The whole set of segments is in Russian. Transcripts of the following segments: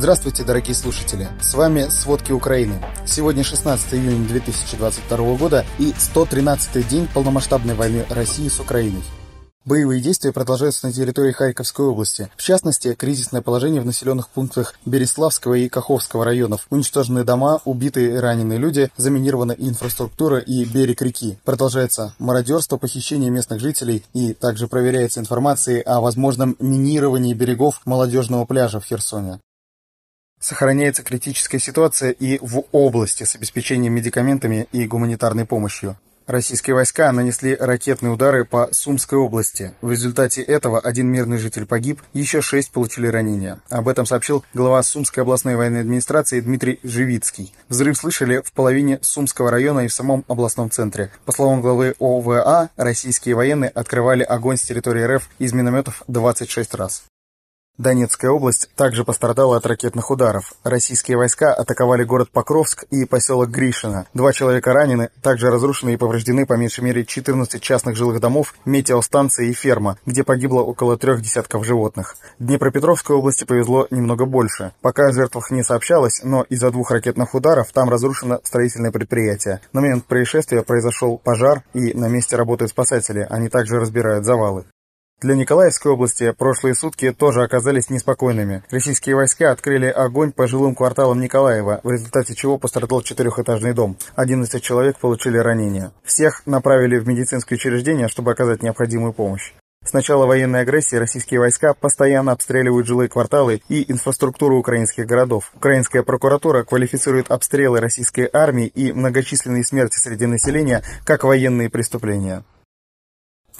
Здравствуйте, дорогие слушатели! С вами «Сводки Украины». Сегодня 16 июня 2022 года и 113-й день полномасштабной войны России с Украиной. Боевые действия продолжаются на территории Харьковской области. В частности, кризисное положение в населенных пунктах Береславского и Каховского районов. Уничтожены дома, убитые и раненые люди, заминирована инфраструктура и берег реки. Продолжается мародерство, похищение местных жителей и также проверяется информация о возможном минировании берегов молодежного пляжа в Херсоне. Сохраняется критическая ситуация и в области с обеспечением медикаментами и гуманитарной помощью. Российские войска нанесли ракетные удары по Сумской области. В результате этого один мирный житель погиб, еще шесть получили ранения. Об этом сообщил глава Сумской областной военной администрации Дмитрий Живицкий. Взрыв слышали в половине Сумского района и в самом областном центре. По словам главы ОВА, российские военные открывали огонь с территории РФ из минометов 26 раз. Донецкая область также пострадала от ракетных ударов. Российские войска атаковали город Покровск и поселок Гришино. Два человека ранены, также разрушены и повреждены по меньшей мере 14 частных жилых домов, метеостанции и ферма, где погибло около трех десятков животных. Днепропетровской области повезло немного больше. Пока о жертвах не сообщалось, но из-за двух ракетных ударов там разрушено строительное предприятие. На момент происшествия произошел пожар, и на месте работают спасатели. Они также разбирают завалы. Для Николаевской области прошлые сутки тоже оказались неспокойными. Российские войска открыли огонь по жилым кварталам Николаева, в результате чего пострадал четырехэтажный дом. 11 человек получили ранения. Всех направили в медицинское учреждение, чтобы оказать необходимую помощь. С начала военной агрессии российские войска постоянно обстреливают жилые кварталы и инфраструктуру украинских городов. Украинская прокуратура квалифицирует обстрелы российской армии и многочисленные смерти среди населения как военные преступления.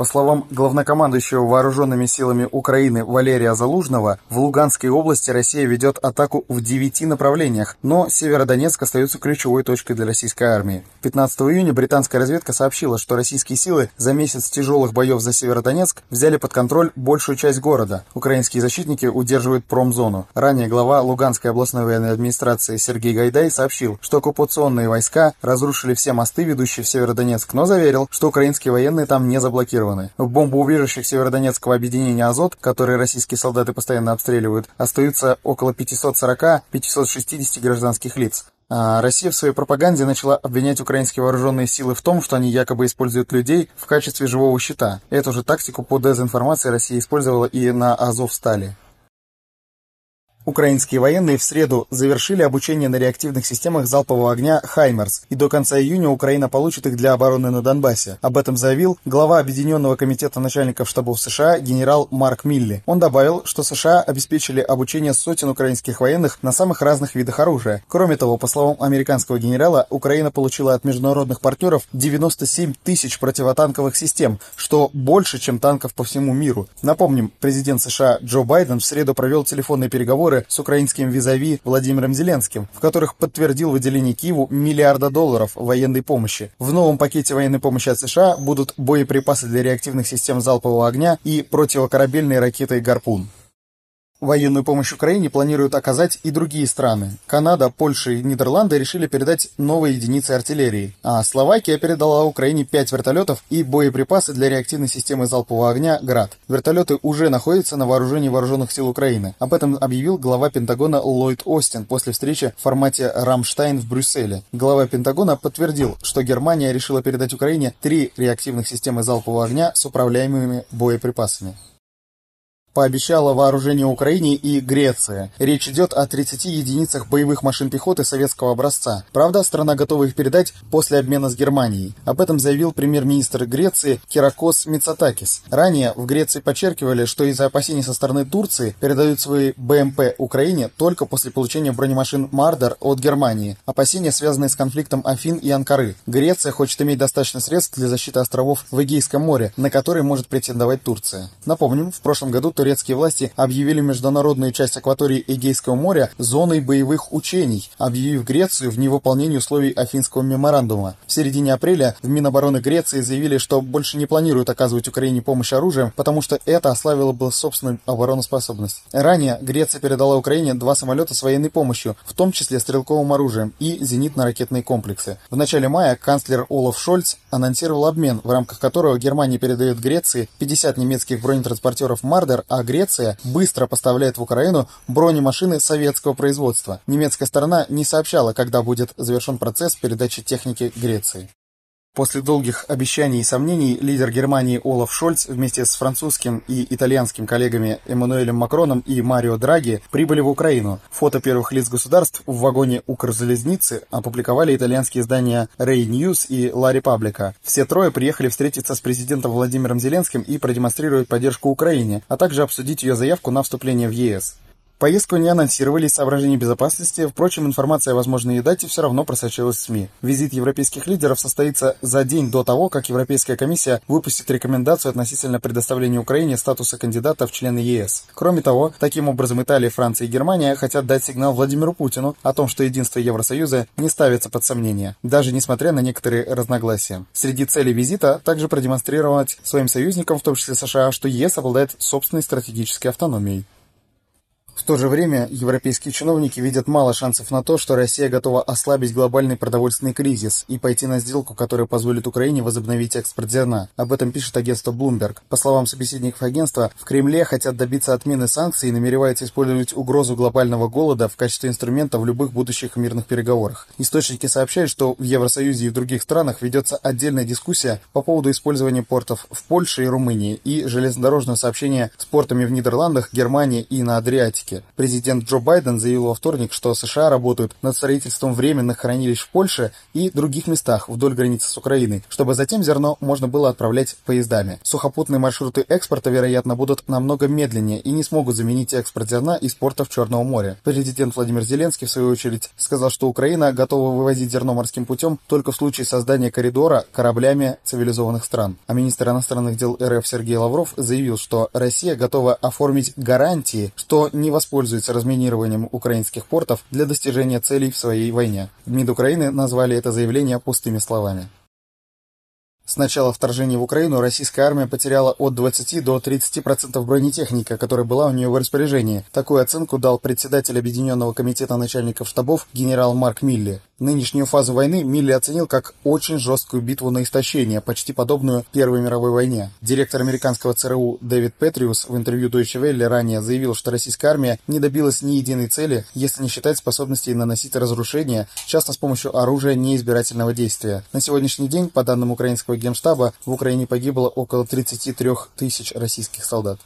По словам главнокомандующего вооруженными силами Украины Валерия Залужного, в Луганской области Россия ведет атаку в девяти направлениях, но Северодонецк остается ключевой точкой для российской армии. 15 июня британская разведка сообщила, что российские силы за месяц тяжелых боев за Северодонецк взяли под контроль большую часть города. Украинские защитники удерживают промзону. Ранее глава Луганской областной военной администрации Сергей Гайдай сообщил, что оккупационные войска разрушили все мосты, ведущие в Северодонецк, но заверил, что украинские военные там не заблокированы заблокированы. В бомбоубежищах Северодонецкого объединения «Азот», которые российские солдаты постоянно обстреливают, остаются около 540-560 гражданских лиц. А Россия в своей пропаганде начала обвинять украинские вооруженные силы в том, что они якобы используют людей в качестве живого щита. Эту же тактику по дезинформации Россия использовала и на Азовстале. Украинские военные в среду завершили обучение на реактивных системах залпового огня «Хаймерс», и до конца июня Украина получит их для обороны на Донбассе. Об этом заявил глава Объединенного комитета начальников штабов США генерал Марк Милли. Он добавил, что США обеспечили обучение сотен украинских военных на самых разных видах оружия. Кроме того, по словам американского генерала, Украина получила от международных партнеров 97 тысяч противотанковых систем, что больше, чем танков по всему миру. Напомним, президент США Джо Байден в среду провел телефонные переговоры с украинским визави Владимиром Зеленским, в которых подтвердил выделение Киеву миллиарда долларов военной помощи. В новом пакете военной помощи от США будут боеприпасы для реактивных систем залпового огня и противокорабельные ракеты «Гарпун». Военную помощь Украине планируют оказать и другие страны. Канада, Польша и Нидерланды решили передать новые единицы артиллерии, а Словакия передала Украине 5 вертолетов и боеприпасы для реактивной системы залпового огня «Град». Вертолеты уже находятся на вооружении вооруженных сил Украины. Об этом объявил глава Пентагона Ллойд Остин после встречи в формате «Рамштайн» в Брюсселе. Глава Пентагона подтвердил, что Германия решила передать Украине три реактивных системы залпового огня с управляемыми боеприпасами пообещала вооружение Украине и Греция. Речь идет о 30 единицах боевых машин пехоты советского образца. Правда, страна готова их передать после обмена с Германией. Об этом заявил премьер-министр Греции Киракос Мицатакис. Ранее в Греции подчеркивали, что из-за опасений со стороны Турции передают свои БМП Украине только после получения бронемашин Мардер от Германии. Опасения связаны с конфликтом Афин и Анкары. Греция хочет иметь достаточно средств для защиты островов в Эгейском море, на которые может претендовать Турция. Напомним, в прошлом году турецкие власти объявили международную часть акватории Эгейского моря зоной боевых учений, объявив Грецию в невыполнении условий Афинского меморандума. В середине апреля в Минобороны Греции заявили, что больше не планируют оказывать Украине помощь оружием, потому что это ослабило бы собственную обороноспособность. Ранее Греция передала Украине два самолета с военной помощью, в том числе стрелковым оружием и зенитно-ракетные комплексы. В начале мая канцлер Олаф Шольц анонсировал обмен, в рамках которого Германия передает Греции 50 немецких бронетранспортеров «Мардер» а Греция быстро поставляет в Украину бронемашины советского производства. Немецкая сторона не сообщала, когда будет завершен процесс передачи техники Греции. После долгих обещаний и сомнений лидер Германии Олаф Шольц вместе с французским и итальянским коллегами Эммануэлем Макроном и Марио Драги прибыли в Украину. Фото первых лиц государств в вагоне Укрзалезницы опубликовали итальянские издания Ray News и La Repubblica. Все трое приехали встретиться с президентом Владимиром Зеленским и продемонстрировать поддержку Украине, а также обсудить ее заявку на вступление в ЕС. Поездку не анонсировали из соображений безопасности, впрочем, информация о возможной дате все равно просочилась в СМИ. Визит европейских лидеров состоится за день до того, как Европейская комиссия выпустит рекомендацию относительно предоставления Украине статуса кандидата в члены ЕС. Кроме того, таким образом Италия, Франция и Германия хотят дать сигнал Владимиру Путину о том, что единство Евросоюза не ставится под сомнение, даже несмотря на некоторые разногласия. Среди целей визита также продемонстрировать своим союзникам, в том числе США, что ЕС обладает собственной стратегической автономией. В то же время европейские чиновники видят мало шансов на то, что Россия готова ослабить глобальный продовольственный кризис и пойти на сделку, которая позволит Украине возобновить экспорт зерна. Об этом пишет агентство Bloomberg. По словам собеседников агентства, в Кремле хотят добиться отмены санкций и намереваются использовать угрозу глобального голода в качестве инструмента в любых будущих мирных переговорах. Источники сообщают, что в Евросоюзе и в других странах ведется отдельная дискуссия по поводу использования портов в Польше и Румынии и железнодорожного сообщения с портами в Нидерландах, Германии и на Адриатике. Атлантике. Президент Джо Байден заявил во вторник, что США работают над строительством временных хранилищ в Польше и других местах вдоль границы с Украиной, чтобы затем зерно можно было отправлять поездами. Сухопутные маршруты экспорта, вероятно, будут намного медленнее и не смогут заменить экспорт зерна из портов Черного моря. Президент Владимир Зеленский, в свою очередь, сказал, что Украина готова вывозить зерно морским путем только в случае создания коридора кораблями цивилизованных стран. А министр иностранных дел РФ Сергей Лавров заявил, что Россия готова оформить гарантии, что не воспользуется разминированием украинских портов для достижения целей в своей войне. В МИД Украины назвали это заявление пустыми словами. С начала вторжения в Украину российская армия потеряла от 20 до 30% бронетехники, которая была у нее в распоряжении. Такую оценку дал председатель Объединенного комитета начальников штабов генерал Марк Милли. Нынешнюю фазу войны Милли оценил как очень жесткую битву на истощение, почти подобную Первой мировой войне. Директор американского ЦРУ Дэвид Петриус в интервью Deutsche Welle ранее заявил, что российская армия не добилась ни единой цели, если не считать способности наносить разрушения, часто с помощью оружия неизбирательного действия. На сегодняшний день, по данным украинского генштаба, в Украине погибло около 33 тысяч российских солдат.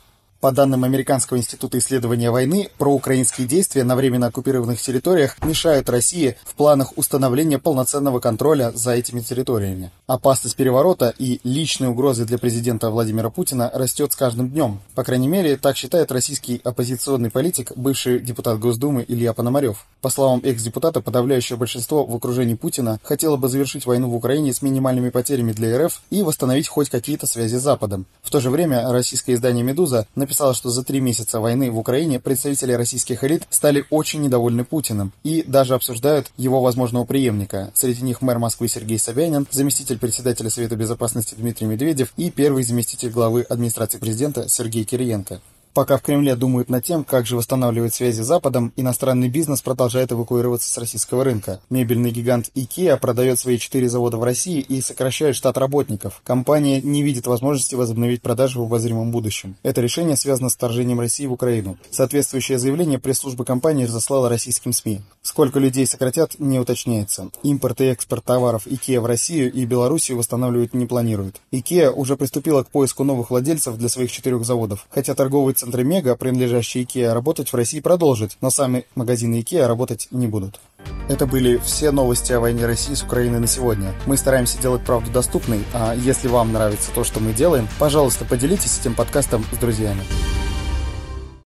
По данным Американского института исследования войны, проукраинские действия на временно оккупированных территориях мешают России в планах установления полноценного контроля за этими территориями. Опасность переворота и личные угрозы для президента Владимира Путина растет с каждым днем. По крайней мере, так считает российский оппозиционный политик, бывший депутат Госдумы Илья Пономарев. По словам экс-депутата, подавляющее большинство в окружении Путина хотело бы завершить войну в Украине с минимальными потерями для РФ и восстановить хоть какие-то связи с Западом. В то же время российское издание «Медуза» написало написала, что за три месяца войны в Украине представители российских элит стали очень недовольны Путиным и даже обсуждают его возможного преемника. Среди них мэр Москвы Сергей Собянин, заместитель председателя Совета Безопасности Дмитрий Медведев и первый заместитель главы администрации президента Сергей Кириенко. Пока в Кремле думают над тем, как же восстанавливать связи с Западом, иностранный бизнес продолжает эвакуироваться с российского рынка. Мебельный гигант IKEA продает свои четыре завода в России и сокращает штат работников. Компания не видит возможности возобновить продажи в обозримом будущем. Это решение связано с вторжением России в Украину. Соответствующее заявление пресс-служба компании разослала российским СМИ. Сколько людей сократят, не уточняется. Импорт и экспорт товаров IKEA в Россию и Белоруссию восстанавливать не планирует. IKEA уже приступила к поиску новых владельцев для своих четырех заводов, хотя торговый центры Мега, принадлежащие IKEA, работать в России продолжит, но сами магазины IKEA работать не будут. Это были все новости о войне России с Украиной на сегодня. Мы стараемся делать правду доступной, а если вам нравится то, что мы делаем, пожалуйста, поделитесь этим подкастом с друзьями.